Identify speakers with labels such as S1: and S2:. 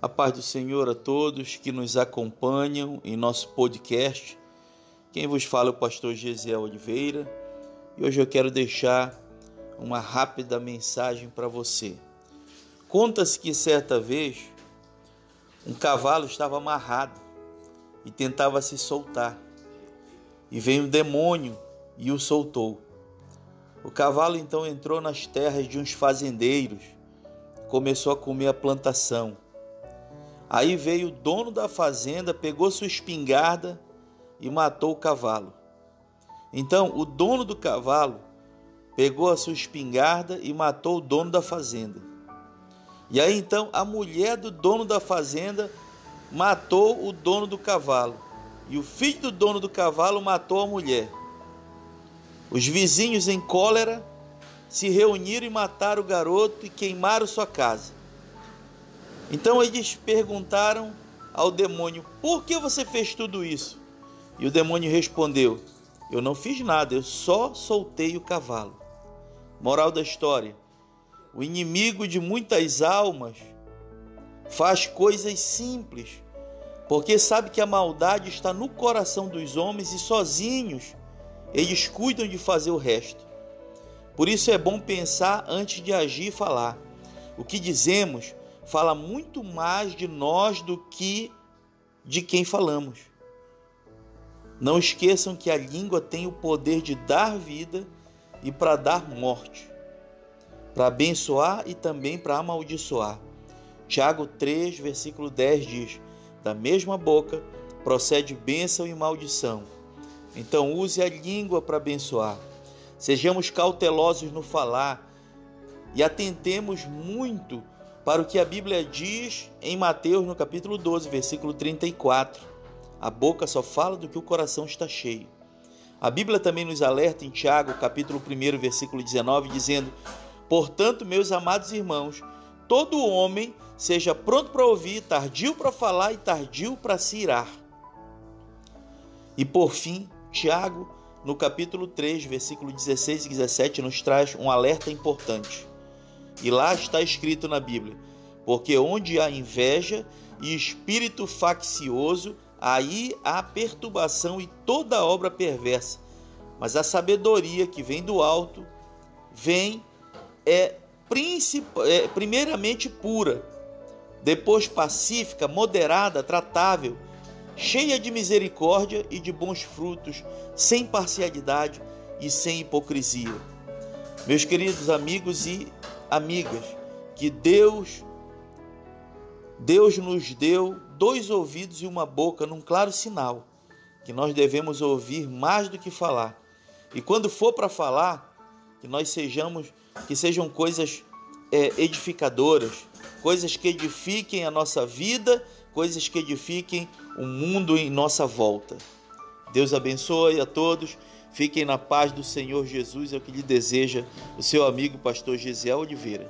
S1: A paz do Senhor a todos que nos acompanham em nosso podcast. Quem vos fala é o pastor Gesiel Oliveira e hoje eu quero deixar uma rápida mensagem para você. Conta-se que certa vez um cavalo estava amarrado e tentava se soltar, e veio um demônio e o soltou. O cavalo então entrou nas terras de uns fazendeiros, começou a comer a plantação Aí veio o dono da fazenda, pegou sua espingarda e matou o cavalo. Então o dono do cavalo pegou a sua espingarda e matou o dono da fazenda. E aí então a mulher do dono da fazenda matou o dono do cavalo. E o filho do dono do cavalo matou a mulher. Os vizinhos em cólera se reuniram e mataram o garoto e queimaram sua casa. Então eles perguntaram ao demônio: Por que você fez tudo isso? E o demônio respondeu: Eu não fiz nada, eu só soltei o cavalo. Moral da história: O inimigo de muitas almas faz coisas simples, porque sabe que a maldade está no coração dos homens e sozinhos eles cuidam de fazer o resto. Por isso é bom pensar antes de agir e falar. O que dizemos fala muito mais de nós do que de quem falamos. Não esqueçam que a língua tem o poder de dar vida e para dar morte, para abençoar e também para amaldiçoar. Tiago 3, versículo 10 diz: Da mesma boca procede bênção e maldição. Então use a língua para abençoar. Sejamos cautelosos no falar e atentemos muito para o que a Bíblia diz em Mateus, no capítulo 12, versículo 34. A boca só fala do que o coração está cheio. A Bíblia também nos alerta em Tiago, capítulo 1, versículo 19, dizendo: Portanto, meus amados irmãos, todo homem seja pronto para ouvir, tardio para falar e tardio para se irar. E por fim, Tiago, no capítulo 3, versículo 16 e 17, nos traz um alerta importante. E lá está escrito na Bíblia: porque onde há inveja e espírito faccioso, aí há perturbação e toda obra perversa. Mas a sabedoria que vem do alto vem é, é primeiramente pura, depois pacífica, moderada, tratável, cheia de misericórdia e de bons frutos, sem parcialidade e sem hipocrisia. Meus queridos amigos e amigas, que Deus Deus nos deu dois ouvidos e uma boca num claro sinal que nós devemos ouvir mais do que falar. E quando for para falar, que nós sejamos, que sejam coisas é, edificadoras, coisas que edifiquem a nossa vida, coisas que edifiquem o mundo em nossa volta. Deus abençoe a todos. Fiquem na paz do Senhor Jesus, é o que lhe deseja o seu amigo pastor Gisiel Oliveira.